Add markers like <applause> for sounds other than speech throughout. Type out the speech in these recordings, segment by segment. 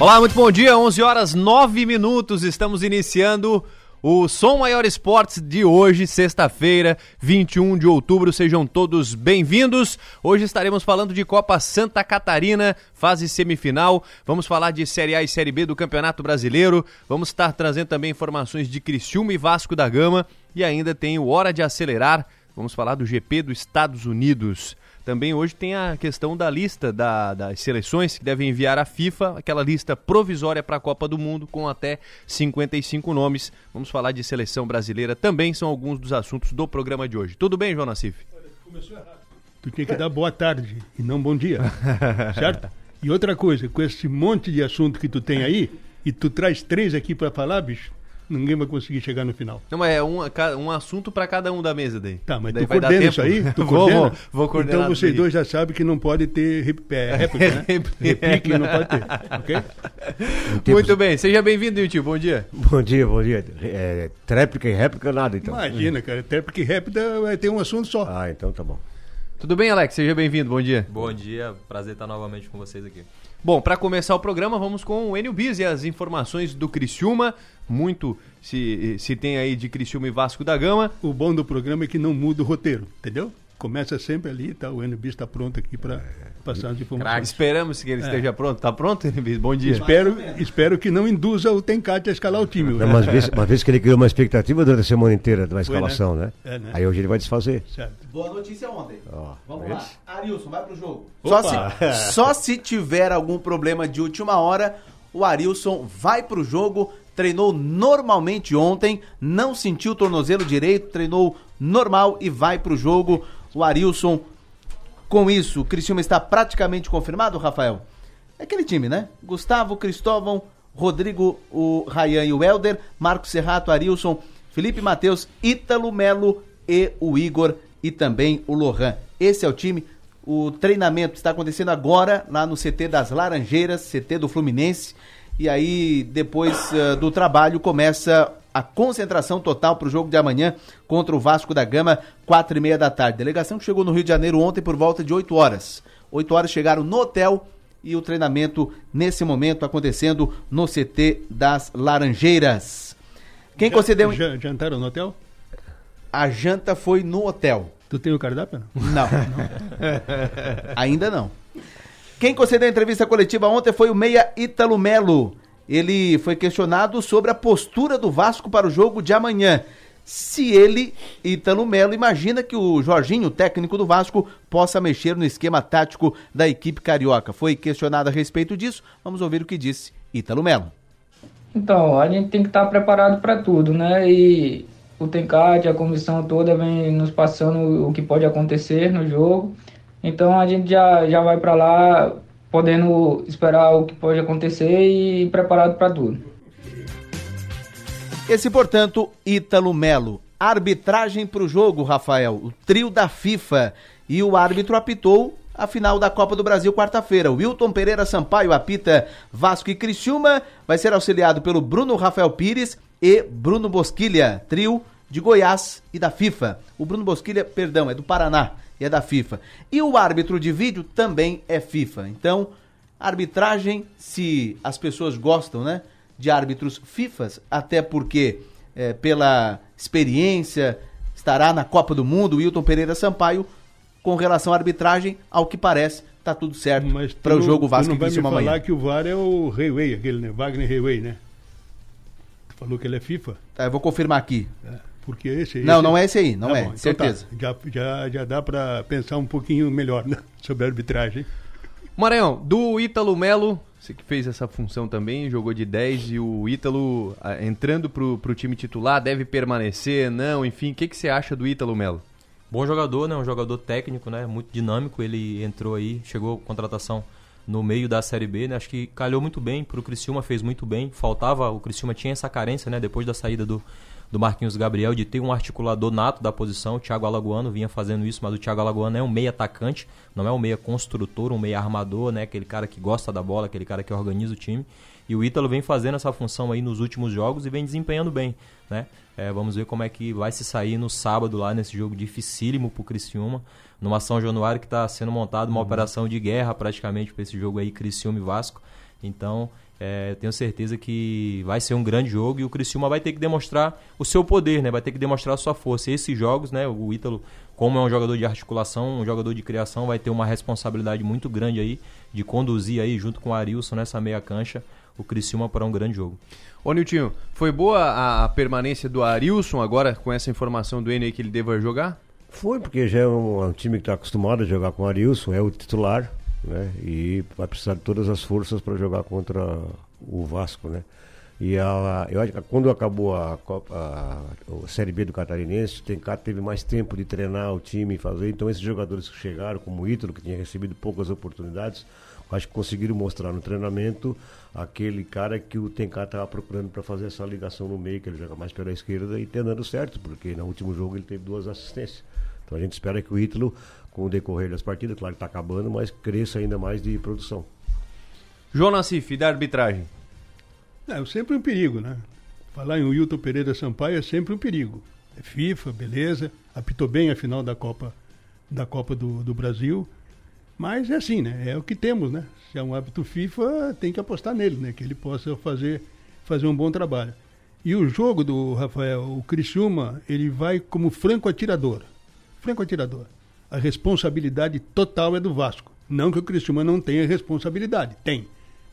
Olá, muito bom dia. 11 horas 9 minutos. Estamos iniciando o Som Maior Esportes de hoje, sexta-feira, 21 de outubro. Sejam todos bem-vindos. Hoje estaremos falando de Copa Santa Catarina, fase semifinal. Vamos falar de Série A e Série B do Campeonato Brasileiro. Vamos estar trazendo também informações de Criciúma e Vasco da Gama. E ainda tem o Hora de Acelerar. Vamos falar do GP dos Estados Unidos. Também hoje tem a questão da lista da, das seleções que devem enviar à FIFA, aquela lista provisória para a Copa do Mundo com até 55 nomes. Vamos falar de seleção brasileira também, são alguns dos assuntos do programa de hoje. Tudo bem, João Nassif? Começou errado. Tu tinha que dar boa tarde e não bom dia, <laughs> certo? E outra coisa, com esse monte de assunto que tu tem aí, e tu traz três aqui para falar, bicho, ninguém vai conseguir chegar no final. Não, mas é um, um assunto para cada um da mesa daí. Tá, mas daí tu coordena isso aí? <laughs> Tu coordena? vou, vou coordenar. Então vocês dois já sabem que não pode ter é, <laughs> réplica, né? Replique não pode ter, ok? <laughs> Muito bem, seja bem-vindo, tio. Bom dia. Bom dia, bom dia. É, tréplica e réplica nada, então. Imagina, cara. Tréplica e réplica vai ter um assunto só. Ah, então tá bom. Tudo bem, Alex? Seja bem-vindo. Bom dia. Bom dia. Prazer estar novamente com vocês aqui. Bom, para começar o programa, vamos com o Enio Bis e as informações do Criciúma. Muito se, se tem aí de Criciúma e Vasco da Gama. O bom do programa é que não muda o roteiro, entendeu? Começa sempre ali, tá? O NB está pronto aqui para passar as informações. Crack, esperamos que ele é. esteja pronto. Tá pronto, NB? Bom dia. Espero, espero que não induza o Tencate a escalar o time. Não, uma, vez, uma vez que ele criou uma expectativa durante a semana inteira da escalação, Foi, né? né? É, né? Aí hoje ele vai desfazer. Certo. Boa notícia ontem. Oh, Vamos lá. Arilson, vai pro jogo. Só se, só se tiver algum problema de última hora, o Arilson vai pro jogo treinou normalmente ontem, não sentiu o tornozelo direito, treinou normal e vai para o jogo. O Arilson, com isso, o Criciúma está praticamente confirmado, Rafael? É aquele time, né? Gustavo, Cristóvão, Rodrigo, o Rayan e o Helder, Marcos Serrato, Arilson, Felipe Matheus, Ítalo Melo e o Igor e também o Lohan. Esse é o time. O treinamento está acontecendo agora lá no CT das Laranjeiras, CT do Fluminense. E aí, depois uh, do trabalho, começa a concentração total para o jogo de amanhã contra o Vasco da Gama, quatro e meia da tarde. Delegação que chegou no Rio de Janeiro ontem por volta de 8 horas. 8 horas chegaram no hotel e o treinamento, nesse momento, acontecendo no CT das Laranjeiras. Quem concedeu. Já, jantaram no hotel? A janta foi no hotel. Tu tem o cardápio? Não. não. <laughs> Ainda não. Quem concedeu a entrevista coletiva ontem foi o meia Ítalo Melo. Ele foi questionado sobre a postura do Vasco para o jogo de amanhã. Se ele, Ítalo Melo, imagina que o Jorginho, técnico do Vasco, possa mexer no esquema tático da equipe carioca. Foi questionado a respeito disso. Vamos ouvir o que disse Ítalo Melo. Então, a gente tem que estar preparado para tudo, né? E o Tencate, a comissão toda vem nos passando o que pode acontecer no jogo. Então a gente já, já vai para lá podendo esperar o que pode acontecer e preparado para tudo. Esse, portanto, Ítalo Melo. Arbitragem para o jogo, Rafael. O trio da FIFA. E o árbitro apitou a final da Copa do Brasil quarta-feira. Wilton Pereira Sampaio apita Vasco e Criciúma. Vai ser auxiliado pelo Bruno Rafael Pires e Bruno Bosquilha, trio de Goiás e da FIFA. O Bruno Bosquilha, perdão, é do Paraná e é da FIFA. E o árbitro de vídeo também é FIFA. Então, arbitragem, se as pessoas gostam, né, de árbitros FIFAs, até porque é, pela experiência estará na Copa do Mundo, Wilton Pereira Sampaio, com relação à arbitragem, ao que parece, tá tudo certo para o jogo Vasco não vai me falar amanhã. que o VAR é o Rayway, aquele, né? Wagner Rayway, né? Tu falou que ele é FIFA? Tá, eu vou confirmar aqui. É. Porque esse, Não, esse... não é esse aí, não tá é, bom, então certeza. Tá. Já, já, já dá para pensar um pouquinho melhor né? <laughs> sobre a arbitragem. Maranhão, do Ítalo Melo, você que fez essa função também, jogou de 10 e o Ítalo ah, entrando pro, pro time titular, deve permanecer, não, enfim, o que, que você acha do Ítalo Melo? Bom jogador, né? Um jogador técnico, né? Muito dinâmico, ele entrou aí, chegou contratação no meio da Série B, né? Acho que calhou muito bem pro Criciúma, fez muito bem. Faltava, o Criciúma tinha essa carência, né? Depois da saída do, do Marquinhos Gabriel de ter um articulador nato da posição. O Thiago Alagoano vinha fazendo isso, mas o Thiago Alagoano é um meia atacante, não é um meia construtor, um meia armador, né? Aquele cara que gosta da bola, aquele cara que organiza o time. E o Ítalo vem fazendo essa função aí nos últimos jogos e vem desempenhando bem, né? É, vamos ver como é que vai se sair no sábado lá nesse jogo dificílimo pro Criciúma, numa São Januário que está sendo montada uma uhum. operação de guerra praticamente para esse jogo aí Criciúma e Vasco. Então, É, tenho certeza que vai ser um grande jogo e o Criciúma vai ter que demonstrar o seu poder, né? Vai ter que demonstrar a sua força. Esses jogos, né? O Ítalo, como é um jogador de articulação, um jogador de criação, vai ter uma responsabilidade muito grande aí de conduzir aí junto com o Arilson nessa meia cancha o Criciúma para um grande jogo. Ô Niltinho, foi boa a permanência do Arilson agora com essa informação do N que ele deva jogar? Foi, porque já é um, um time que está acostumado a jogar com o Arilson, é o titular, né? E vai precisar de todas as forças para jogar contra o Vasco, né? E a, eu acho que quando acabou a, Copa, a, a Série B do Catarinense, o Tencar teve mais tempo de treinar o time e fazer. Então, esses jogadores que chegaram, como o Ítalo, que tinha recebido poucas oportunidades, acho que conseguiram mostrar no treinamento aquele cara que o Tencar estava procurando para fazer essa ligação no meio, que ele joga mais pela esquerda e tem dando certo, porque no último jogo ele teve duas assistências. Então a gente espera que o Ítalo, com o decorrer das partidas, claro que está acabando, mas cresça ainda mais de produção. João Nassif, da arbitragem. É sempre um perigo, né? Falar em Wilton Pereira Sampaio é sempre um perigo. É FIFA, beleza, apitou bem a final da Copa, da Copa do, do Brasil, mas é assim, né? É o que temos, né? Se é um hábito FIFA, tem que apostar nele, né? Que ele possa fazer, fazer um bom trabalho. E o jogo do Rafael, o Criciúma, ele vai como franco atirador. Franco atirador. A responsabilidade total é do Vasco. Não que o Criciúma não tenha responsabilidade, tem.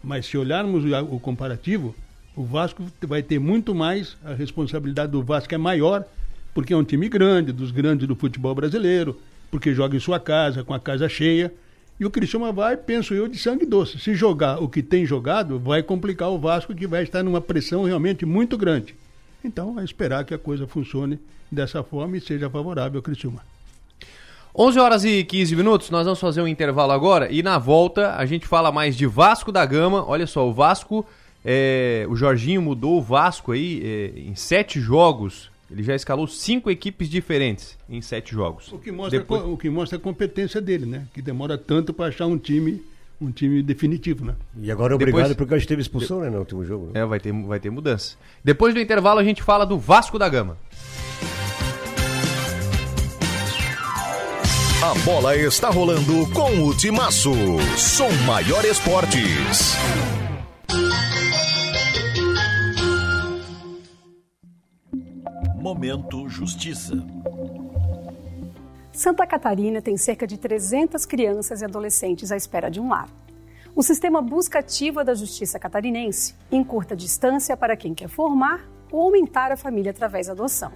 Mas se olharmos o comparativo, o Vasco vai ter muito mais, a responsabilidade do Vasco é maior, porque é um time grande, dos grandes do futebol brasileiro, porque joga em sua casa, com a casa cheia. E o Criciúma vai, penso eu, de sangue doce. Se jogar o que tem jogado, vai complicar o Vasco, que vai estar numa pressão realmente muito grande. Então, é esperar que a coisa funcione dessa forma e seja favorável ao Criciúma. 11 horas e 15 minutos, nós vamos fazer um intervalo agora e na volta a gente fala mais de Vasco da Gama. Olha só, o Vasco, é, o Jorginho mudou o Vasco aí é, em sete jogos. Ele já escalou cinco equipes diferentes em sete jogos. O que mostra, Depois... o que mostra a competência dele, né? Que demora tanto para achar um time um time definitivo, né? E agora obrigado Depois, porque a gente teve expulsão, né, no último jogo. Né? É, vai ter, vai ter mudança. Depois do intervalo a gente fala do Vasco da Gama. A bola está rolando com o Timaço. Som Maior Esportes. Momento Justiça. Santa Catarina tem cerca de 300 crianças e adolescentes à espera de um lar. O sistema busca ativa da Justiça Catarinense encurta distância para quem quer formar ou aumentar a família através da adoção.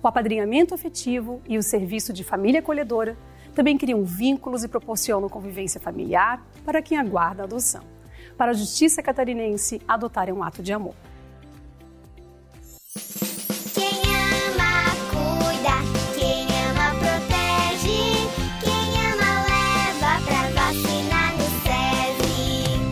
O apadrinhamento afetivo e o serviço de família acolhedora também criam vínculos e proporcionam convivência familiar para quem aguarda a adoção. Para a Justiça Catarinense, adotar é um ato de amor.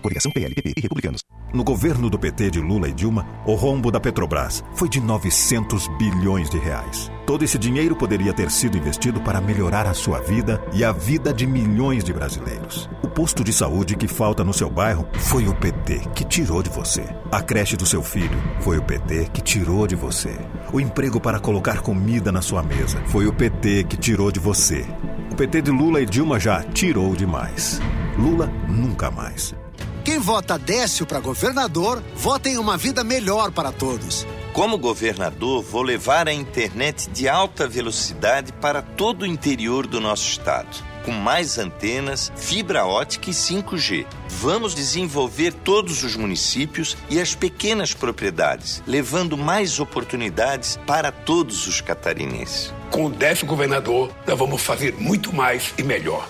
Coligação PLPP e Republicanos. No governo do PT de Lula e Dilma, o rombo da Petrobras foi de 900 bilhões de reais. Todo esse dinheiro poderia ter sido investido para melhorar a sua vida e a vida de milhões de brasileiros. O posto de saúde que falta no seu bairro foi o PT que tirou de você. A creche do seu filho foi o PT que tirou de você. O emprego para colocar comida na sua mesa foi o PT que tirou de você. O PT de Lula e Dilma já tirou demais. Lula nunca mais. Quem vota Décio para governador, vota em uma vida melhor para todos. Como governador, vou levar a internet de alta velocidade para todo o interior do nosso estado, com mais antenas, fibra ótica e 5G. Vamos desenvolver todos os municípios e as pequenas propriedades, levando mais oportunidades para todos os catarinenses. Com o décimo governador, nós vamos fazer muito mais e melhor.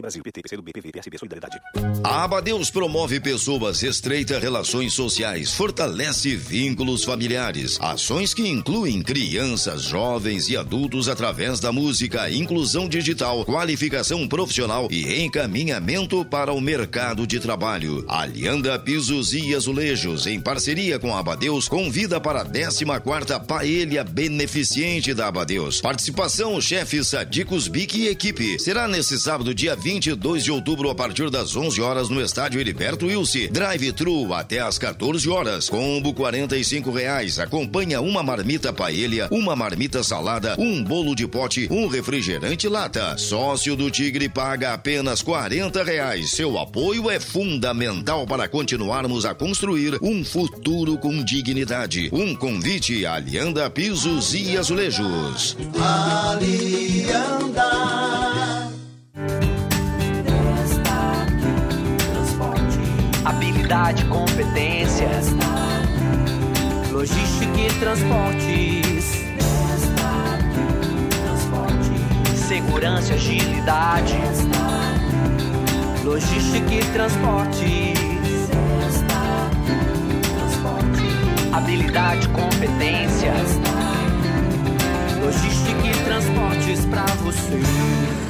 13! PF Brasil, PT, PSB, Solidariedade. A Abadeus promove pessoas, estreita relações sociais, fortalece vínculos familiares. Ações que incluem crianças, jovens e adultos através da música, inclusão digital, qualificação profissional e encaminhamento para o mercado de trabalho. Alianda Pisos e Azulejos, em parceria com a Abadeus, convida para a 14ª Paelha Beneficiente da Abadeus. Participação, chefe Sadicos Bic e equipe. Será nesse sábado, dia 22 de outubro, a partir das 11 horas, no estádio Heriberto Wilson. Drive-thru até às 14 horas. Combo 45 reais. Acompanha uma marmita paelha, uma marmita salada, um bolo de pote, um refrigerante lata. Sócio do Tigre paga apenas 40 reais. Seu apoio é fundamental para continuarmos a construir um futuro com dignidade. Um convite Alianda Pisos e Azulejos. Alianda. Habilidade, competência. Logística e transportes. Segurança agilidade. Logística e transportes. Habilidade, competência. Logística e transportes pra você.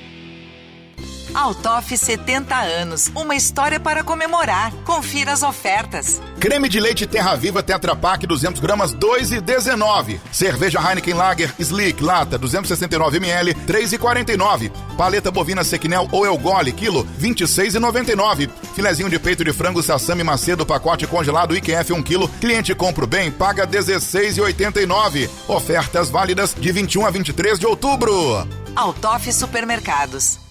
Altoff 70 anos, uma história para comemorar. Confira as ofertas. Creme de leite Terra Viva Tetra Pak 200 gramas 2,19. Cerveja Heineken Lager Slick lata 269 ml 3,49. Paleta bovina Sequinel ou Elgole quilo 26,99. Filezinho de peito de frango Sassami Macedo pacote congelado IQF 1 quilo. Cliente compra o bem paga 16,89. Ofertas válidas de 21 a 23 de outubro. Altoff Supermercados.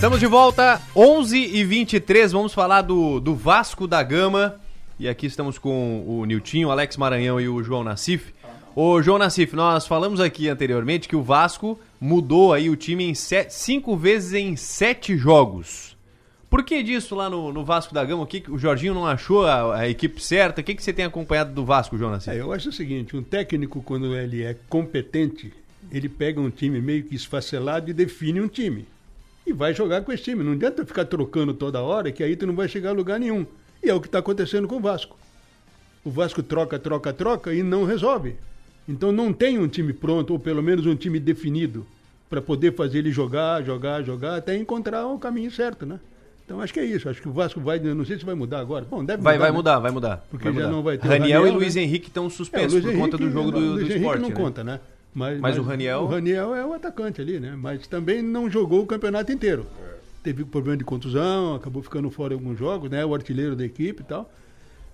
Estamos de volta, 11 e 23 vamos falar do, do Vasco da Gama. E aqui estamos com o Niltinho, o Alex Maranhão e o João Nassif. Ô, João Nassif, nós falamos aqui anteriormente que o Vasco mudou aí o time em sete, cinco vezes em sete jogos. Por que disso lá no, no Vasco da Gama? O que o Jorginho não achou a, a equipe certa? O que, que você tem acompanhado do Vasco, João Nassif? É, eu acho o seguinte, um técnico, quando ele é competente, ele pega um time meio que esfacelado e define um time. E vai jogar com esse time. Não adianta ficar trocando toda hora, que aí tu não vai chegar a lugar nenhum. E é o que está acontecendo com o Vasco. O Vasco troca, troca, troca e não resolve. Então não tem um time pronto, ou pelo menos um time definido, para poder fazer ele jogar, jogar, jogar, até encontrar o caminho certo, né? Então acho que é isso. Acho que o Vasco vai, não sei se vai mudar agora. Bom, deve Vai, mudar. vai né? mudar, vai mudar. Porque vai já mudar. não vai ter o Raniel, e Luiz né? Henrique estão É, suspensos Luiz por conta do Henrique, jogo do, o do Luiz Henrique esporte. não né? conta, né? Mas o Raniel- O Raniel é o atacante ali, né? Mas também não jogou o campeonato inteiro. Teve problema de contusão, acabou ficando fora em alguns jogos, né? O artilheiro da equipe e tal.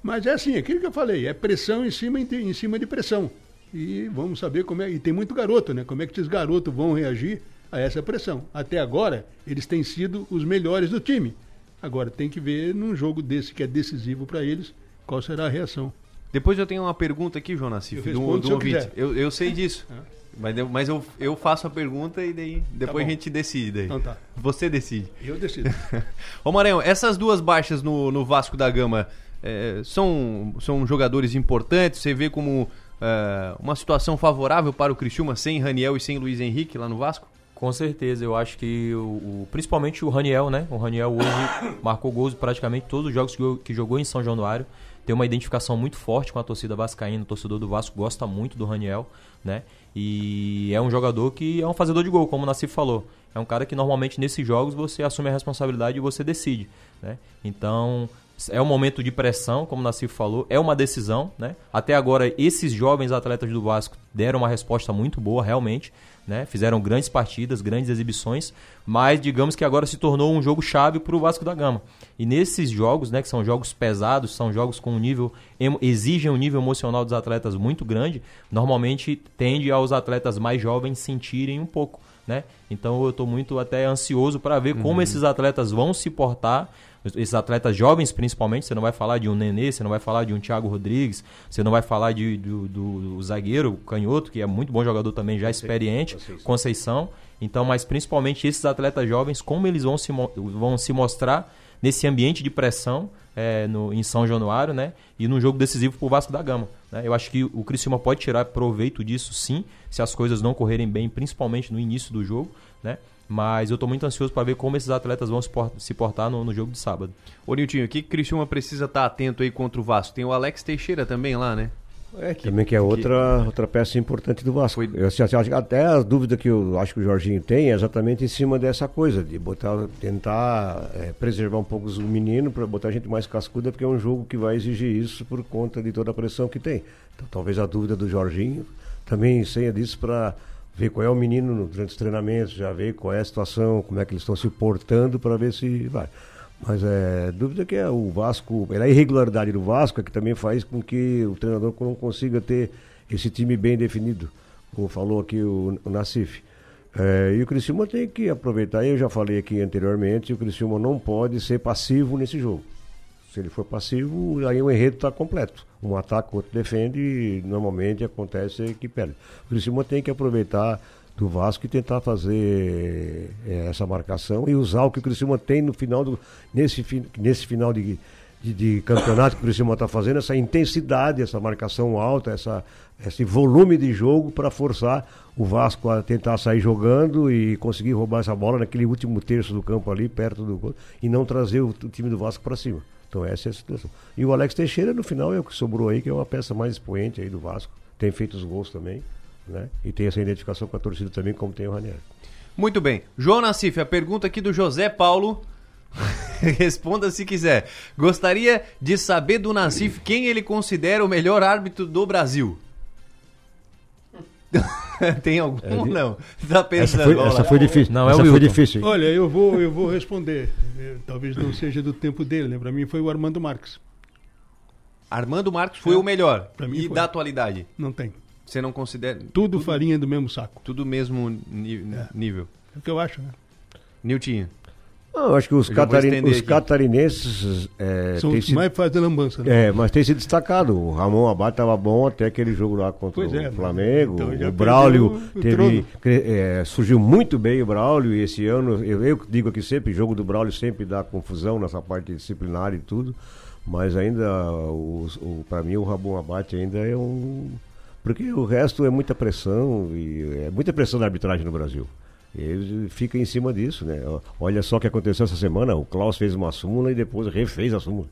Mas é assim, aquilo que eu falei, é pressão em cima, em cima de pressão. E vamos saber como é. E tem muito garoto, né? Como é que esses garotos vão reagir a essa pressão? Até agora, eles têm sido os melhores do time. Agora, tem que ver num jogo desse que é decisivo para eles, qual será a reação. Depois eu tenho uma pergunta aqui, João Nassif, do, do ouvinte. Eu, eu sei disso. Mas, eu, mas eu, eu faço a pergunta e daí depois bom. a gente decide. Daí. Então tá. Você decide. Eu decido. <laughs> Ô Maranhão, essas duas baixas no, no Vasco da Gama eh, são, são jogadores importantes? Você vê como eh, uma situação favorável para o Criciúma sem Raniel e sem Luiz Henrique lá no Vasco? Com certeza, eu acho que o, o- principalmente o Raniel, né? O Raniel hoje <coughs> marcou gols em praticamente todos os jogos que, jogou- que jogou em São Januário. Tem uma identificação muito forte com a torcida vascaína, o torcedor do Vasco gosta muito do Raniel, né? E é um jogador que é um fazedor de gol, como o Nassif falou. É um cara que normalmente nesses jogos você assume a responsabilidade e você decide, né? Então, é um momento de pressão, como o Nassif falou, é uma decisão, né? Até agora, esses jovens atletas do Vasco deram uma resposta muito boa, realmente, né? Fizeram grandes partidas, grandes exibições, mas digamos que agora se tornou um jogo chave para o Vasco da Gama. E nesses jogos, né, que são jogos pesados, são jogos com um nível exigem um nível emocional dos atletas muito grande, normalmente tende aos atletas mais jovens sentirem um pouco, né? Então eu estou muito até ansioso para ver como Uhum. esses atletas vão se portar esses atletas jovens principalmente, você não vai falar de um Nenê, você não vai falar de um Thiago Rodrigues, você não vai falar de, do, do- do zagueiro, Canhoto, que é muito bom jogador também, já experiente, Conceição. Então, mas principalmente esses atletas jovens, como eles vão se, vão se mostrar nesse ambiente de pressão é, no, em São Januário, né? E num jogo decisivo para o Vasco da Gama. né? Eu acho que o Criciúma pode tirar proveito disso, sim, se as coisas não correrem bem, principalmente no início do jogo, né? Mas eu estou muito ansioso para ver como esses atletas vão se por- se portar no, no jogo de sábado. Ô Niltinho, o que que o Criciúma precisa estar atento aí contra o Vasco? Tem o Alex Teixeira também lá, né? É, também que é outra, outra peça importante do Vasco. Eu, assim, acho que até a dúvida que eu acho que o Jorginho tem é exatamente em cima dessa coisa, de botar, tentar é, preservar um pouco o menino para botar gente mais cascuda, porque é um jogo que vai exigir isso por conta de toda a pressão que tem. Então talvez a dúvida do Jorginho também seja disso para ver qual é o menino no- durante os treinamentos, já ver qual é a situação, como é que eles estão se portando para ver se vai. Mas é dúvida que é o Vasco, é a irregularidade do Vasco é que também faz com que o treinador não consiga ter esse time bem definido, como falou aqui o, o Nassif. É, e o Criciúma tem que aproveitar, eu já falei aqui anteriormente, o Criciúma não pode ser passivo nesse jogo. Se ele for passivo, aí o enredo está completo. Um ataca, o outro defende e normalmente acontece que perde. O Criciúma tem que aproveitar do Vasco e tentar fazer eh, essa marcação e usar o que o Criciúma tem no final do nesse, nesse final de, de, de campeonato que o Criciúma está fazendo, essa intensidade, essa marcação alta, essa, esse volume de jogo para forçar o Vasco a tentar sair jogando e conseguir roubar essa bola naquele último terço do campo ali, perto do gol, e não trazer o, o time do Vasco para cima. Então essa é a situação. E o Alex Teixeira, no final, é o que sobrou aí, que é uma peça mais expoente aí do Vasco. Tem feito os gols também, né? E tem essa identificação com a torcida também, como tem o Ranieri. Muito bem. João Nassif, a pergunta aqui do José Paulo. <laughs> Responda se quiser. Gostaria de saber do Nassif quem ele considera o melhor árbitro do Brasil. <laughs> Tem algum É de- não? Tá pensando? Essa foi- essa foi difícil. Não, é essa o foi difícil. Olha, eu vou, eu vou responder. Eh, Talvez não seja do tempo dele, né? Para mim foi o Armando Marques. Armando Marcos foi É. o melhor. Pra mim e foi. da atualidade? Não tem. Você não considera. Tudo farinha do mesmo saco. Tudo mesmo ni- nível. É o que eu acho, né? Niltinho. Não, eu acho que os, catarin- os catarinenses. É, São os mais fazem lambança, né? É, mas tem sido destacado. O Ramon Abad estava bom até aquele jogo lá contra Pois o é, Flamengo. então o Braulio o teve, é, surgiu muito bem o Braulio e esse ano, eu, eu digo aqui sempre, jogo do Braulio sempre dá confusão nessa parte disciplinar e tudo, mas ainda, o, o, para mim, o Ramon Abate ainda é um. Porque o resto é muita pressão, e é muita pressão na arbitragem no Brasil. Ele fica em cima disso, né? Olha só o que aconteceu essa semana, o Klaus fez uma súmula e depois refez a súmula.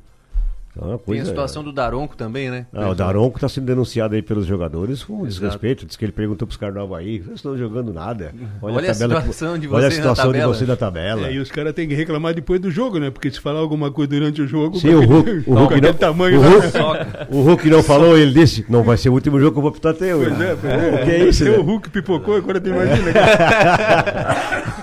Então, é coisa... Tem a situação do Daronco também, né? Ah, o Daronco está sendo denunciado aí pelos jogadores com desrespeito. Diz que ele perguntou para os caras do Havaí: vocês estão jogando nada. Olha, olha a, situação, de, olha a situação de você da tabela. É, e os caras têm que reclamar depois do jogo, né? Porque se falar alguma coisa durante o jogo, Sim, o Hulk, <laughs> o Hulk não, tamanho, o, Hulk, o Hulk não falou, ele disse: não vai ser o último jogo que eu vou pitar até hoje. Pois é, pois é. O que é isso? Né? O Hulk pipocou, agora tu imagina.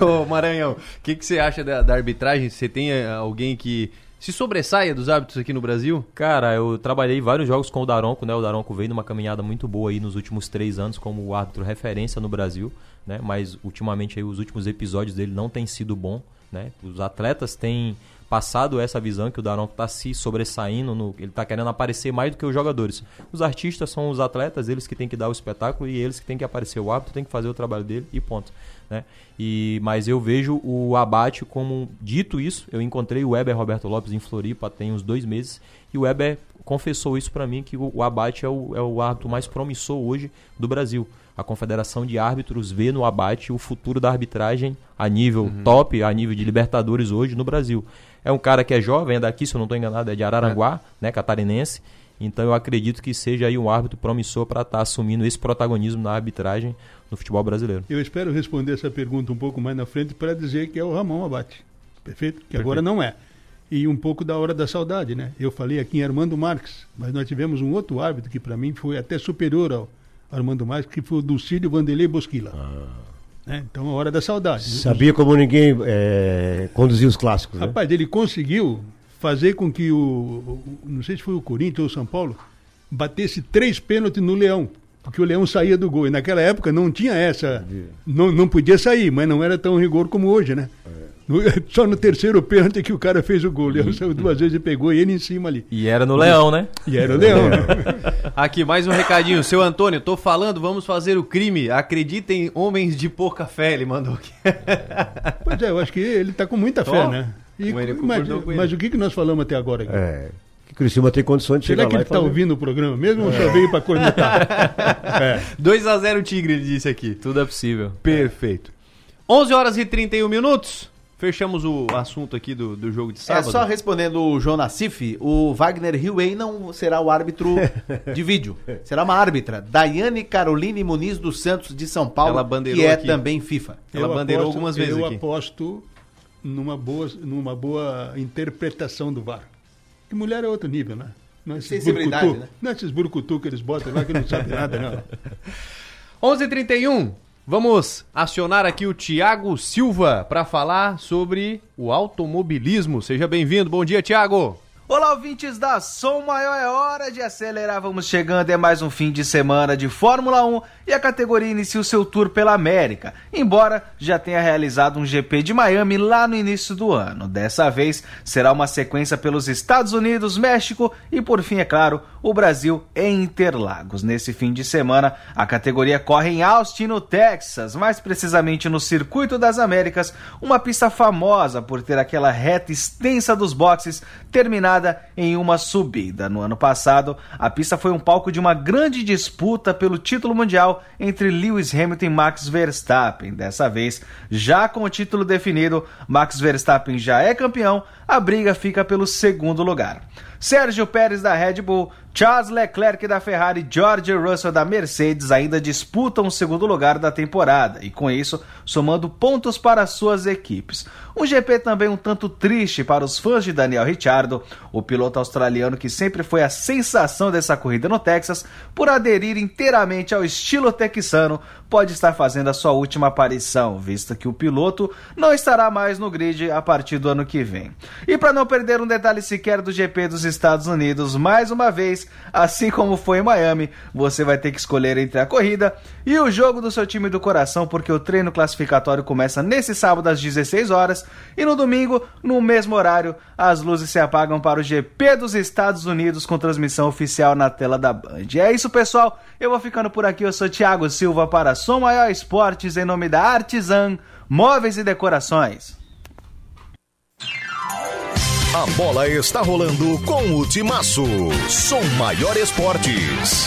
<laughs> Ô Maranhão, o que, que você acha da, da arbitragem? Você tem eh, alguém que se sobressaia dos hábitos aqui no Brasil? Cara, eu trabalhei vários jogos com o Daronco, né? O Daronco veio numa caminhada muito boa aí nos últimos três anos como árbitro referência no Brasil, né? Mas ultimamente aí os últimos episódios dele não têm sido bom, né? Os atletas têm passado essa visão que o Daronco está se sobressaindo, no, ele está querendo aparecer mais do que os jogadores. Os artistas são os atletas, eles que têm que dar o espetáculo e eles que têm que aparecer. O árbitro tem que fazer o trabalho dele e ponto. Né? E, mas eu vejo o abate como. Dito isso, eu encontrei o Weber Roberto Lopes em Floripa tem uns dois meses e o Weber confessou isso para mim que o, o abate é o, é o árbitro mais promissor hoje do Brasil. A Confederação de Árbitros vê no abate o futuro da arbitragem a nível uhum. top, a nível de Libertadores hoje no Brasil. É um cara que é jovem, é daqui, se eu não estou enganado, é de Araranguá, é. né, catarinense. Então eu acredito que seja aí um árbitro promissor para estar tá assumindo esse protagonismo na arbitragem no futebol brasileiro. Eu espero responder essa pergunta um pouco mais na frente para dizer que é o Ramon Abate. Perfeito? Que Perfeito. agora não é. E um pouco da hora da saudade, né? Eu falei aqui em Armando Marques, mas nós tivemos um outro árbitro que para mim foi até superior ao Armando Marques, que foi o Dulcílio Vanderlei Bosquila. Ah. Né? Então, a hora da saudade. Sabia como ninguém é, conduzia os clássicos. Né? Rapaz, ele conseguiu fazer com que o, o, Não sei se foi o Corinthians ou o São Paulo, batesse três pênaltis no Leão porque o Leão saía do gol. E naquela época não tinha essa. Não, não podia sair, mas não era tão rigor como hoje, né? É. <laughs> Só no terceiro pênalti que o cara fez o gol. O Leão saiu duas vezes e pegou ele em cima ali. E era no Leão, né? E era o Leão, né? <laughs> Aqui, mais um recadinho. Seu Antônio, tô falando, vamos fazer o crime. Acreditem, homens de pouca fé, ele mandou aqui. Pois é, eu acho que ele tá com muita fé, né? E, mas, mas o que, que nós falamos até agora aqui? É que Criciúma tem condições de Será chegar que ele está ouvindo o programa mesmo é. ou só veio para cornetar? <laughs> é. 2x0 Tigre, ele disse aqui. Tudo é possível. Perfeito. 11 horas e 31 minutos. Fechamos o assunto aqui do, do jogo de é, sábado. É só respondendo o João Nassif, o Wagner Hillway não será o árbitro <laughs> de vídeo. Será uma árbitra, Daiane Caroline Muniz dos Santos de São Paulo, que é aqui. também FIFA. Ela eu bandeirou aposto, algumas vezes eu aqui. Eu aposto numa boa, numa boa interpretação do VAR. Que mulher é outro nível, né? Não é esses burcutu, né? Não é esses burcutu que eles botam lá que não sabe nada, não. <laughs> 11h31, vamos acionar aqui o Tiago Silva para falar sobre o automobilismo. Seja bem-vindo. Bom dia, Tiago. Olá, ouvintes da Som Maior, é hora de acelerar. Vamos chegando, é mais um fim de semana de Fórmula 1 e a categoria inicia o seu tour pela América, embora já tenha realizado um GP de Miami lá no início do ano. Dessa vez será uma sequência pelos Estados Unidos, México e, por fim, é claro, o Brasil em Interlagos. Nesse fim de semana, a categoria corre em Austin, no Texas, mais precisamente no Circuito das Américas, uma pista famosa por ter aquela reta extensa dos boxes terminada em uma subida. No ano passado, a pista foi um palco de uma grande disputa pelo título mundial entre Lewis Hamilton e Max Verstappen. Dessa vez, já com o título definido, Max Verstappen já é campeão, a briga fica pelo segundo lugar. Sérgio Pérez da Red Bull, Charles Leclerc da Ferrari e George Russell da Mercedes ainda disputam o segundo lugar da temporada e, com isso, somando pontos para suas equipes. Um GP também um tanto triste para os fãs de Daniel Ricciardo, o piloto australiano que sempre foi a sensação dessa corrida no Texas, por aderir inteiramente ao estilo texano, pode estar fazendo a sua última aparição, visto que o piloto não estará mais no grid a partir do ano que vem. E para não perder um detalhe sequer do GP dos Estados Unidos, mais uma vez, assim como foi em Miami, você vai ter que escolher entre a corrida e o jogo do seu time do coração, porque o treino classificatório começa nesse sábado às 16 horas e no domingo, no mesmo horário, as luzes se apagam para o GP dos Estados Unidos com transmissão oficial na tela da Band. É isso, pessoal. Eu vou ficando por aqui. Eu sou Thiago Silva para Som Maior Esportes em nome da Artisan Móveis e Decorações. A bola está rolando com o Timaço. Som Maior Esportes.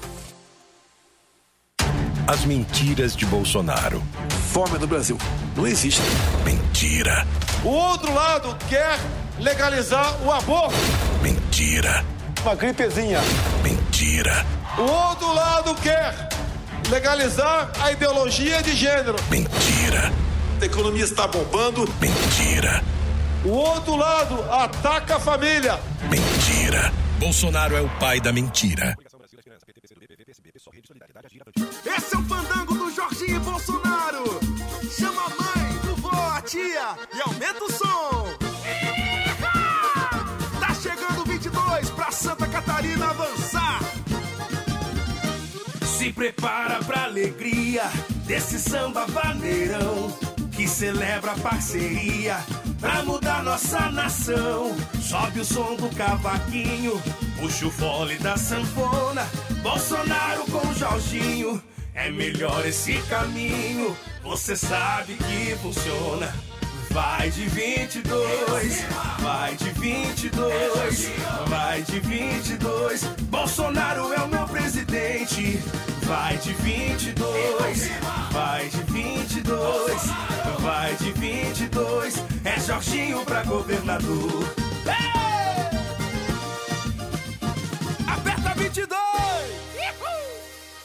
As mentiras de Bolsonaro. Fome no Brasil. Não existe. Mentira. O outro lado quer legalizar o aborto. Mentira. Uma gripezinha. Mentira. O outro lado quer legalizar a ideologia de gênero. Mentira. A economia está bombando. Mentira. O outro lado ataca a família. Mentira. Bolsonaro é o pai da mentira. Esse é o fandango do Jorginho Bolsonaro. Chama a mãe, vovó, a tia e aumenta o som. Tá chegando 22 pra Santa Catarina avançar. Se prepara pra alegria desse samba vaneirão que celebra a parceria pra mudar nossa nação. Sobe o som do cavaquinho, puxa o fole da sanfona. Bolsonaro com Jorginho, é melhor esse caminho. Você sabe que funciona. Vai de 22, vai de 22, vai de 22. Bolsonaro é o meu presidente. Vai de 22, vai de 22, vai de 22. É Jorginho pra governador. Hey! Aperta 22!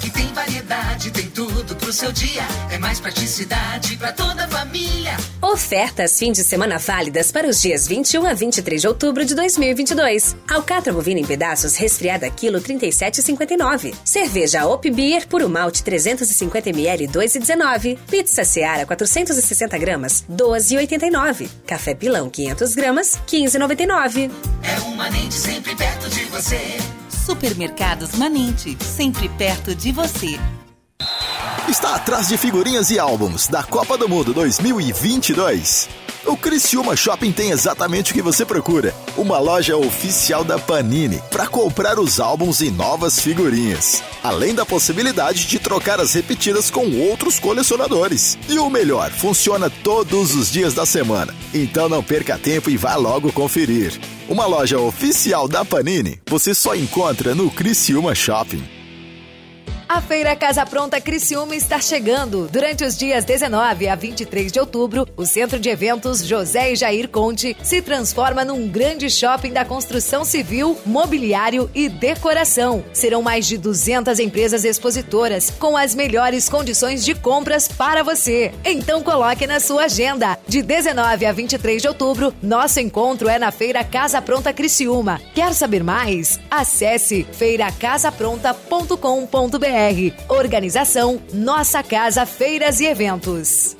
Aqui tem variedade, tem tudo pro seu dia. É mais praticidade pra toda a família. Ofertas fim de semana válidas para os dias 21 a 23 de outubro de 2022. Alcatra bovina em pedaços resfriada quilo 37,59. Cerveja Op Beer puro malte 350 ml 2,19. Pizza Seara 460 gramas 12,89. Café Pilão 500 gramas 15,99. É um manente sempre perto de você. Supermercados Manente, sempre perto de você. Está atrás de figurinhas e álbuns da Copa do Mundo 2022. O Criciúma Shopping tem exatamente o que você procura. Uma loja oficial da Panini para comprar os álbuns e novas figurinhas. Além da possibilidade de trocar as repetidas com outros colecionadores. E o melhor, funciona todos os dias da semana. Então não perca tempo e vá logo conferir. Uma loja oficial da Panini você só encontra no Criciúma Shopping. A Feira Casa Pronta Criciúma está chegando. Durante os dias 19 a 23 de outubro, o Centro de Eventos José e Jair Conte se transforma num grande shopping da construção civil, mobiliário e decoração. Serão mais de 200 empresas expositoras com as melhores condições de compras para você. Então coloque na sua agenda. De 19 a 23 de outubro, nosso encontro é na Feira Casa Pronta Criciúma. Quer saber mais? Acesse feiracasapronta.com.br Organização Nossa Casa Feiras e Eventos.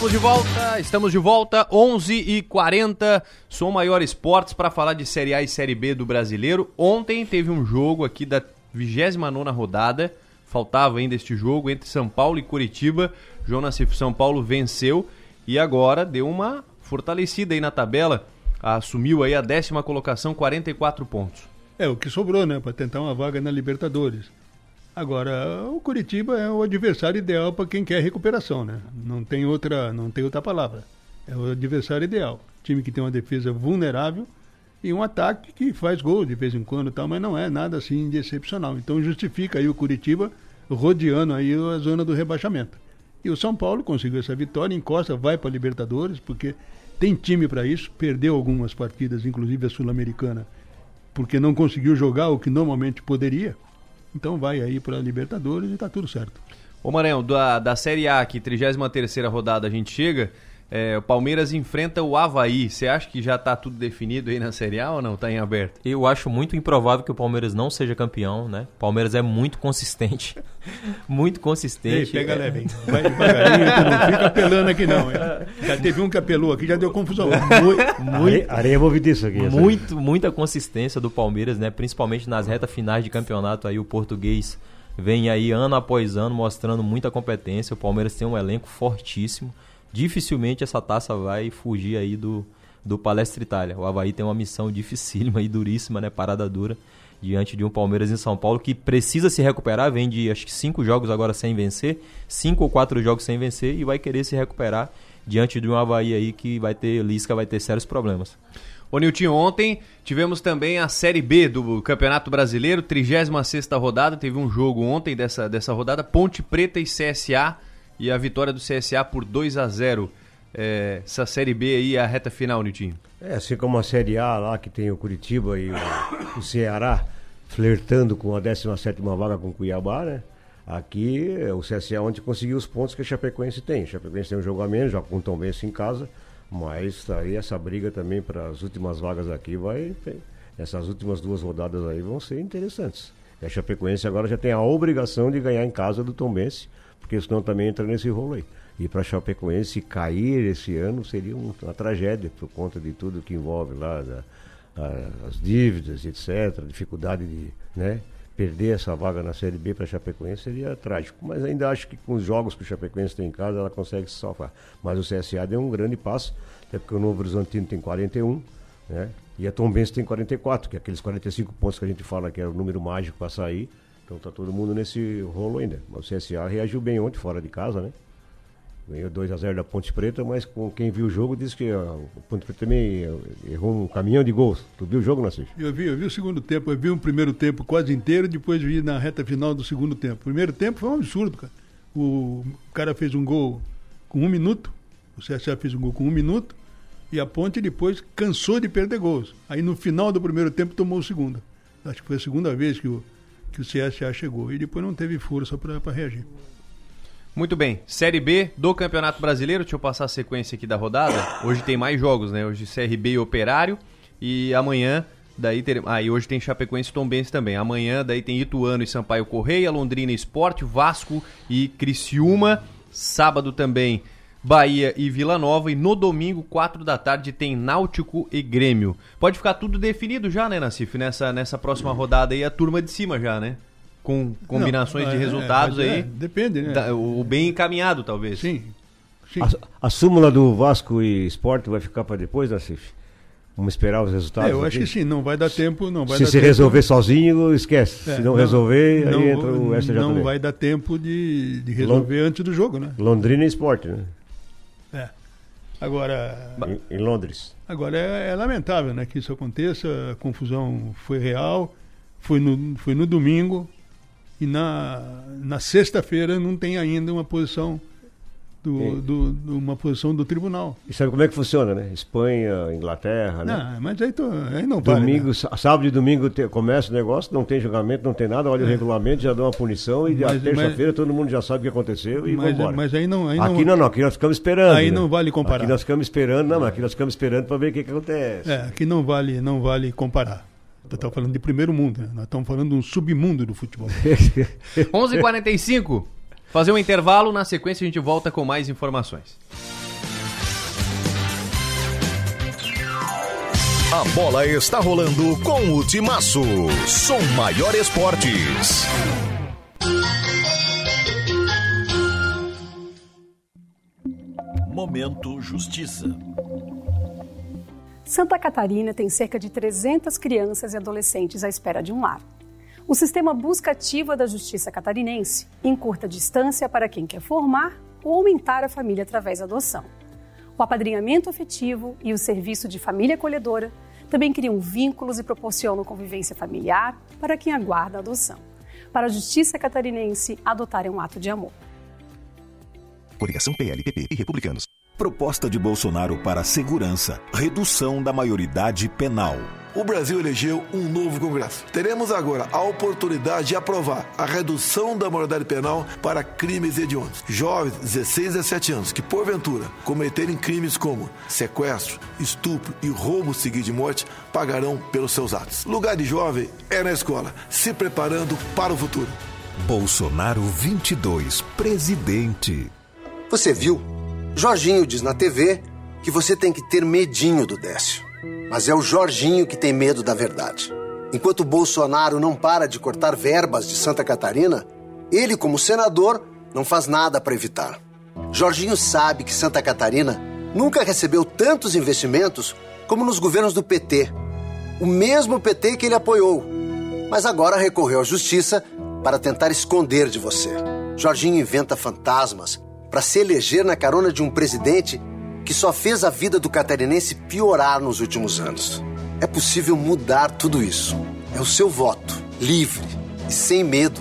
Estamos de volta, estamos de volta, 11h40, Som Maior Esportes para falar de Série A e Série B do Brasileiro. Ontem teve um jogo aqui da 29 rodada, faltava ainda este jogo entre São Paulo e Curitiba. João Nassif São Paulo venceu e agora deu uma fortalecida aí na tabela, assumiu aí a décima colocação, 44 pontos. É, o que sobrou, né, para tentar uma vaga na Libertadores. Agora, o Curitiba é o adversário ideal para quem quer recuperação, né? Não tem outra, não tem outra palavra. É o adversário ideal. Time que tem uma defesa vulnerável e um ataque que faz gol de vez em quando, tal, mas não é nada assim de excepcional. Então justifica aí o Curitiba rodeando aí a zona do rebaixamento. E o São Paulo conseguiu essa vitória, encosta, vai para a Libertadores, porque tem time para isso, perdeu algumas partidas, inclusive a Sul-Americana, porque não conseguiu jogar o que normalmente poderia. Então vai aí para Libertadores e tá tudo certo. Ô Maranhão, da, da Série A, que 33 rodada a gente chega, é, o Palmeiras enfrenta o Havaí. Você acha que já está tudo definido aí na Série A ou não? Está em aberto? Eu acho muito improvável que o Palmeiras não seja campeão, né? O Palmeiras é muito consistente. <laughs> muito consistente. Ei, pega é... leve, hein? Vai devagarinho, não fica apelando aqui não. Hein? Já teve um que apelou aqui, já deu confusão. Muito, muito, areia movediça aqui. Muito, muita consistência do Palmeiras, né? Principalmente nas retas finais de campeonato aí, o português vem aí ano após ano mostrando muita competência. O Palmeiras tem um elenco fortíssimo dificilmente essa taça vai fugir aí do, do Palestra Itália. O Havaí tem uma missão dificílima e duríssima, né? Parada dura, diante de um Palmeiras em São Paulo que precisa se recuperar, vem de acho que cinco jogos agora sem vencer, cinco ou quatro jogos sem vencer e vai querer se recuperar diante de um Havaí aí que vai ter, Lisca vai ter sérios problemas. Ô Nilton, ontem tivemos também a Série B do Campeonato Brasileiro, 36 rodada, teve um jogo ontem dessa, dessa rodada, Ponte Preta e CSA, e a vitória do CSA por 2 a 0 é, essa Série B aí, a reta final, Nitinho. É, assim como a Série A lá, que tem o Curitiba e o, o Ceará flertando com a 17 vaga com o Cuiabá, né? Aqui, o CSA ontem conseguiu os pontos que a Chapecoense tem. A Chapecoense tem um jogo a menos, já com o Tom Benz em casa, mas tá aí essa briga também para as últimas vagas aqui vai... Essas últimas duas rodadas aí vão ser interessantes. A Chapecoense agora já tem a obrigação de ganhar em casa do Tom Benz porque senão também entra nesse rolo aí. E para Chapecoense cair esse ano seria uma tragédia por conta de tudo que envolve lá, da, a, as dívidas, etc., dificuldade de né, perder essa vaga na Série B para Chapecoense seria trágico. Mas ainda acho que com os jogos que o Chapecoense tem em casa ela consegue se salvar. Mas o CSA deu um grande passo, até porque o Novo Horizontino tem 41, né? E a Tom Benz tem 44, que é aqueles 45 pontos que a gente fala que é o número mágico para sair. Então tá todo mundo nesse rolo ainda. Mas o CSA reagiu bem ontem, fora de casa, né? Ganhou 2x0 da Ponte Preta, mas com quem viu o jogo disse que o Ponte Preta também errou um caminhão de gols. Tu viu o jogo, Nassif? Eu vi, eu vi o segundo tempo. Eu vi o primeiro tempo quase inteiro, depois vi na reta final do segundo tempo. O primeiro tempo foi um absurdo, cara. O cara fez um gol com um minuto, o CSA fez um gol com um minuto, e a Ponte depois cansou de perder gols. Aí no final do primeiro tempo tomou o segundo. Acho que foi a segunda vez que o que o CSA chegou. E depois não teve força para reagir. Muito bem. Série B do Campeonato Brasileiro. Deixa eu passar a sequência aqui da rodada. Hoje tem mais jogos, né? Hoje CRB e Operário. E amanhã, daí ter... Ah, e hoje tem Chapecoense e Tombense também. Amanhã, daí tem Ituano e Sampaio Correia, Londrina Esporte, Vasco e Criciúma. Sábado também Bahia e Vila Nova. E no domingo, 4 da tarde, tem Náutico e Grêmio. Pode ficar tudo definido já, né, Nacife? Nessa, nessa próxima rodada aí, a turma de cima já, né? Com combinações Não, de é, resultados é, aí. depende, né? Da- o bem encaminhado, talvez. Sim. A, a súmula do Vasco e Sport vai ficar para depois, Nassif? Vamos esperar os resultados? É, eu acho aqui? que sim, não vai dar tempo. Não vai Se dar se tempo- resolver sozinho, esquece. É, Se não, resolver, não- aí entra o STJD. Não vai dar tempo de, de resolver antes do jogo, né? Londrina e Sport, né? Agora. Em, em Londres. Agora é, é lamentável né, que isso aconteça, a confusão foi real, foi no, foi no domingo e na, na sexta-feira não tem ainda uma posição do, do, do- uma posição do tribunal. E sabe como é que funciona, né? Espanha, Inglaterra, né? Não, mas aí, tô, aí não vale. Domingo, né? sá- sábado e domingo te- começa o negócio, não tem julgamento, não tem nada, olha o regulamento, já dá uma punição e Mas- a terça-feira todo mundo já sabe o que aconteceu e Mas- vambora. mas aí não- aí aqui não- não, não, aqui nós ficamos esperando. Aí né? não vale comparar. Aqui nós ficamos esperando, não, mas aqui nós ficamos esperando para ver o que, que acontece. É, que não vale, não vale comparar. Nós estamos falando de primeiro mundo, né? nós estamos falando de um submundo do futebol. <laughs> <laughs> <laughs> 11h45. Fazer um intervalo, na sequência a gente volta com mais informações. A bola está rolando com o Timaço. Som Maior Esportes. Momento Justiça. Santa Catarina tem cerca de 300 crianças e adolescentes à espera de um lar. O sistema busca ativa da Justiça Catarinense encurta a distância para quem quer formar ou aumentar a família através da adoção. O apadrinhamento afetivo e o serviço de família acolhedora também criam vínculos e proporcionam convivência familiar para quem aguarda a adoção. Para a Justiça Catarinense, adotar é um ato de amor. Coligação PLPP e Republicanos. Proposta de Bolsonaro para a segurança, redução da maioridade penal. O Brasil elegeu um novo Congresso. Teremos agora a oportunidade de aprovar a redução da maioridade penal para crimes hediondos. Jovens de 16 a 17 anos que, porventura, cometerem crimes como sequestro, estupro e roubo seguido de morte, pagarão pelos seus atos. Lugar de jovem é na escola, se preparando para o futuro. Bolsonaro 22, presidente. Você viu? Jorginho diz na TV que você tem que ter medinho do Décio. Mas é o Jorginho que tem medo da verdade. Enquanto Bolsonaro não para de cortar verbas de Santa Catarina, ele, como senador, não faz nada para evitar. Jorginho sabe que Santa Catarina nunca recebeu tantos investimentos como nos governos do PT. O mesmo PT que ele apoiou. Mas agora recorreu à justiça para tentar esconder de você. Jorginho inventa fantasmas para se eleger na carona de um presidente que só fez a vida do catarinense piorar nos últimos anos. É possível mudar tudo isso. É o seu voto, livre e sem medo,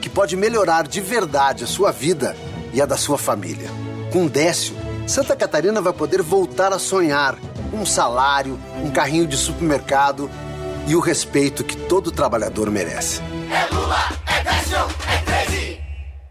que pode melhorar de verdade a sua vida e a da sua família. Com Décio, Santa Catarina vai poder voltar a sonhar um salário, um carrinho de supermercado e o respeito que todo trabalhador merece. É Lula, é Décio, é 13.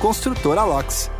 Construtora LOX.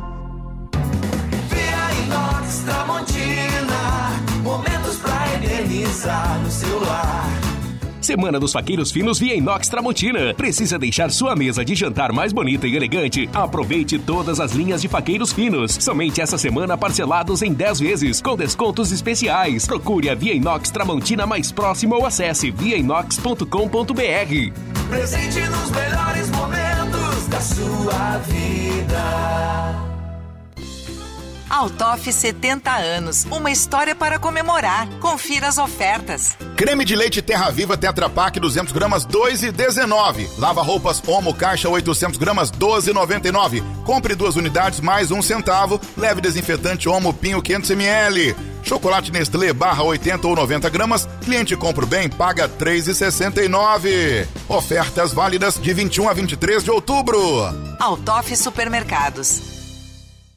Inox Tramontina, momentos pra eternizar no celular. Semana dos Faqueiros Finos via Inox Tramontina. Precisa deixar sua mesa de jantar mais bonita e elegante? Aproveite todas as linhas de faqueiros finos. Somente essa semana parcelados em 10 vezes, com descontos especiais. Procure a Via Inox Tramontina mais próxima ou acesse viainox.com.br. Presente nos melhores momentos da sua vida. Altoff 70 anos, uma história para comemorar. Confira as ofertas. Creme de leite Terra Viva Tetra Pak 200 gramas 2,19. Lava roupas Omo Caixa 800 gramas 12,99. Compre duas unidades mais um centavo. Leve desinfetante Omo Pinho 500 ml. Chocolate Nestlé barra 80 ou 90 gramas. Cliente compra bem, paga 3,69. Ofertas válidas de 21 a 23 de outubro. Altoff Supermercados.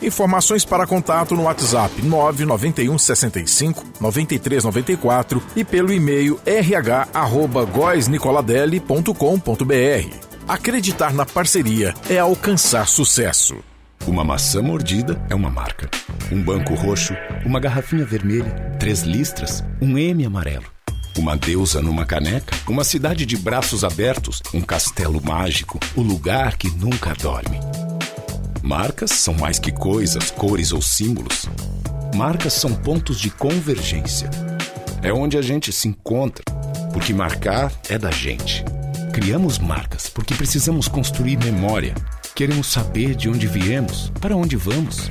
Informações para contato no WhatsApp 991 65 93 94 e pelo e-mail rh@goisnicoladelli.com.br. Acreditar na parceria é alcançar sucesso. Uma maçã mordida é uma marca. Um banco roxo, uma garrafinha vermelha, três listras, um M amarelo. Uma deusa numa caneca, uma cidade de braços abertos, um castelo mágico, o lugar que nunca dorme. Marcas são mais que coisas, cores ou símbolos. Marcas são pontos de convergência. É onde a gente se encontra, porque marcar é da gente. Criamos marcas porque precisamos construir memória. Queremos saber de onde viemos, para onde vamos.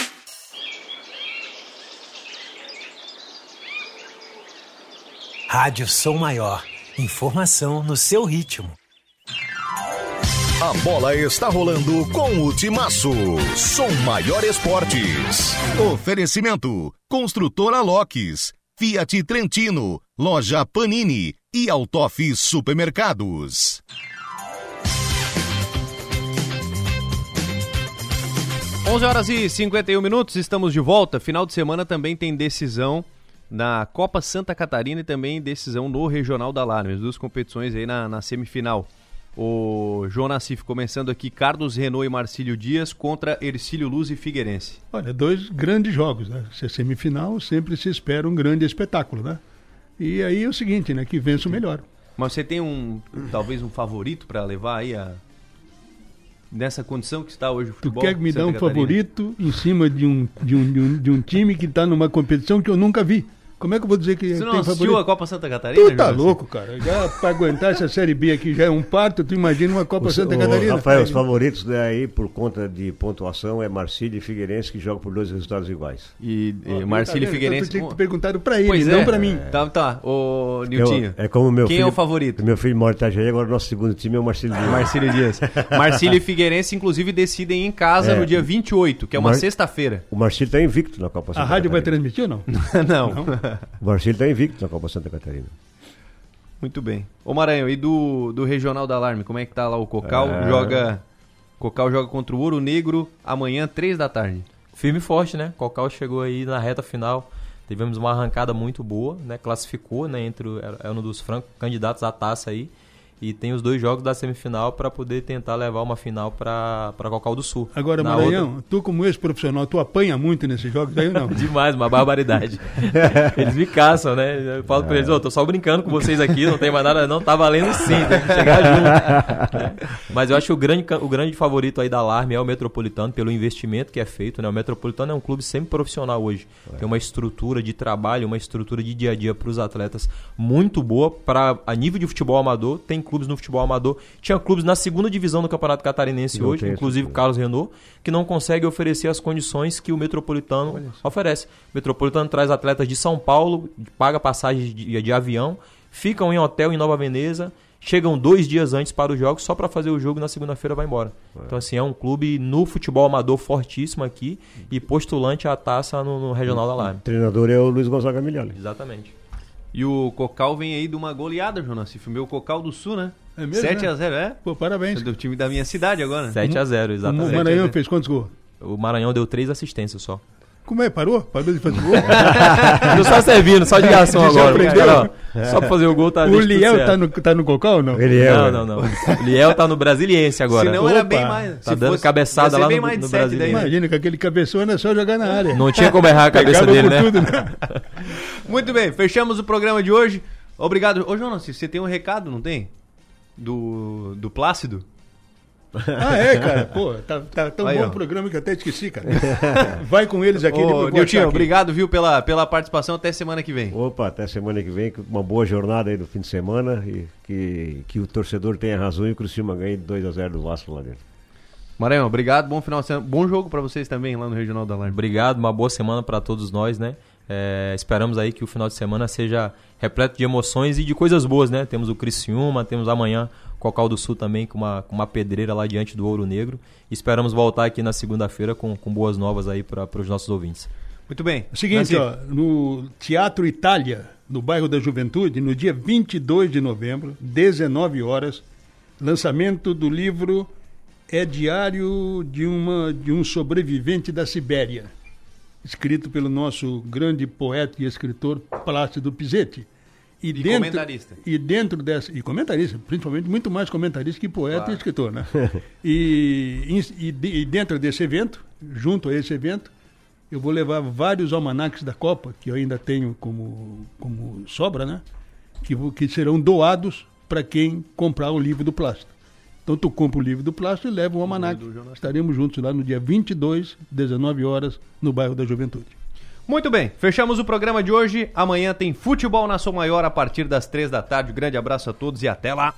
Rádio Som Maior. Informação no seu ritmo. A bola está rolando com o Timaço. Som Maior Esportes. Oferecimento: Construtora Locks, Fiat Trentino, Loja Panini e Altoff Supermercados. Onze horas e 51 minutos, estamos de volta. Final de semana também tem decisão na Copa Santa Catarina e também decisão no Regional da Alarme. As duas competições aí na, na semifinal. O João Nassif começando aqui, Carlos Renault e Marcílio Dias contra Ercílio Luz e Figueirense. Olha, dois grandes jogos, né? Se é semifinal, sempre se espera um grande espetáculo, né? E aí é o seguinte, né? Que vença o melhor. Mas você tem um, talvez um favorito para levar aí a nessa condição que está hoje o futebol? Tu quer me dar um Catarina? favorito em cima de um, de um, de um, de um time que está numa competição que eu nunca vi? Como é que eu vou dizer que Você não tem assistiu favorito? a Copa Santa Catarina? Tu tá louco, cara. Já pra aguentar essa Série B aqui já é um parto, tu imagina uma Copa Os- Santa o- Catarina. Rafael, os favoritos daí, por conta de pontuação, é Marcílio e Figueirense, que jogam por dois resultados iguais. E, e Marcílio tá vendo? Figueirense. Então tu tinha que ter perguntado pra ele, Pois não é. pra mim. Tá, tá. Ô, Niltinho. Eu- é como meu Quem filho, é o favorito? Meu filho mora em Itajaí, agora o nosso segundo time é o Marcílio Dias. Marcílio Dias. <laughs> Marcílio e Figueirense, inclusive, decidem em casa É. no dia 28, que é uma Mar- sexta-feira. O Marcílio está invicto na Copa A Santa rádio vai Catarina. transmitir ou não? <laughs> não. O Marcílio está invicto na Copa Santa Catarina. Muito bem. Ô Maranhão, e do, do Regional da Alarme, como é que tá lá o Cocal? É. Joga. Cocal joga contra o Ouro Negro amanhã, três da tarde. Firme e forte, né? Cocal chegou aí na reta final. Tivemos uma arrancada muito boa, né? Classificou, né? Entre o- é um dos francos candidatos à taça aí. E tem os dois jogos da semifinal para poder tentar levar uma final para Cocal do Sul. Agora, Na Maranhão, outra- tu como ex-profissional, tu apanha muito nesses jogos aí ou não? <laughs> Demais, uma barbaridade. <laughs> eles me caçam, né? Eu falo pra eles, ô, tô só brincando com vocês aqui, não tem mais nada, não, tá valendo sim, tem que chegar junto. né? <laughs> Mas eu acho que o grande, o grande favorito aí da Alarme é o Metropolitano, pelo investimento que é feito, né? O Metropolitano é um clube sempre profissional hoje. Tem uma estrutura de trabalho, uma estrutura de dia a dia pros atletas muito boa para a nível de futebol amador. Tem clubes no futebol amador. Tinha clubes na segunda divisão do Campeonato Catarinense Não hoje, inclusive o Carlos Renault, que não consegue oferecer as condições que o Metropolitano oferece. O Metropolitano traz atletas de São Paulo, paga passagens de, de avião, ficam em hotel em Nova Veneza, chegam dois dias antes para os jogos só para fazer o jogo e na segunda-feira vai embora. Então assim, é um clube no futebol amador fortíssimo aqui e postulante à taça no, no Regional da Alarme. O treinador é o Luiz Gonzaga Milhali. Exatamente. E o Cocal vem aí de uma goleada, Jonas. Se filmou o Cocal do Sul, né? É mesmo, 7x0, né? é? Pô, parabéns. É do time da minha cidade agora. 7 a 0 exatamente. O Maranhão fez quantos gols? O Maranhão deu três assistências só. Como é? Parou? Parou de fazer gol? <laughs> Tô só servindo, só de garçom agora. Cara, ó, Só pra fazer o gol tá O Liel tá no, tá no Cocal ou não? não, não, não. O Liel tá no Brasiliense agora. Senão era bem mais. Tá se dando fosse- cabeçada lá bem no, mais de no sete Brasil. daí, né? Imagina, com aquele cabeção era só jogar na área. Não tinha como errar a cabeça Pegava dele, né? tudo, né? <laughs> Muito bem, fechamos o programa de hoje. Obrigado. Ô, Jonas, você tem um recado, não tem? Do, do Plácido? Ah, é, cara? Pô, tá, tá tão Aí, bom ó. o programa que eu até esqueci, cara. Vai com eles aqui. Ô, Niltinho, obrigado, viu, pela, pela participação. Até semana que vem. Opa, até semana que vem, uma boa jornada aí no fim de semana e que, que o torcedor tenha razão e o Criciúma ganhe 2x0 do Vasco lá dentro. Maranhão, obrigado. Bom final de semana. Bom jogo pra vocês também lá no Regional da Alarme. Obrigado, uma boa semana para todos nós, né? É, esperamos aí que o final de semana seja repleto de emoções e de coisas boas, né? Temos o Criciúma, temos amanhã o Cocal do Sul também com uma, com uma pedreira lá diante do Ouro Negro. Esperamos voltar aqui na segunda-feira com, com boas novas aí para os nossos ouvintes. Muito bem. É o seguinte, ó, no Teatro Itália, no bairro da Juventude, no dia 22 de novembro, 19 horas, lançamento do livro É Diário de, uma, de um Sobrevivente da Sibéria, escrito pelo nosso grande poeta e escritor Plácido Pisetti. E comentarista. E dentro dessa. E comentarista, principalmente muito mais comentarista que poeta Claro. e escritor, né? <laughs> e, e, e de- e dentro desse evento, junto a esse evento, eu vou levar vários almanaques da Copa, que eu ainda tenho como, como sobra, né? Que, que serão doados para quem comprar o livro do plástico. Então tu compra o livro do plástico e leva o almanaque. Estaremos juntos lá no dia 22, 19 horas, no bairro da Juventude. Muito bem, fechamos o programa de hoje. Amanhã tem futebol na Som Maior a partir das três da tarde. Um grande abraço a todos e até lá.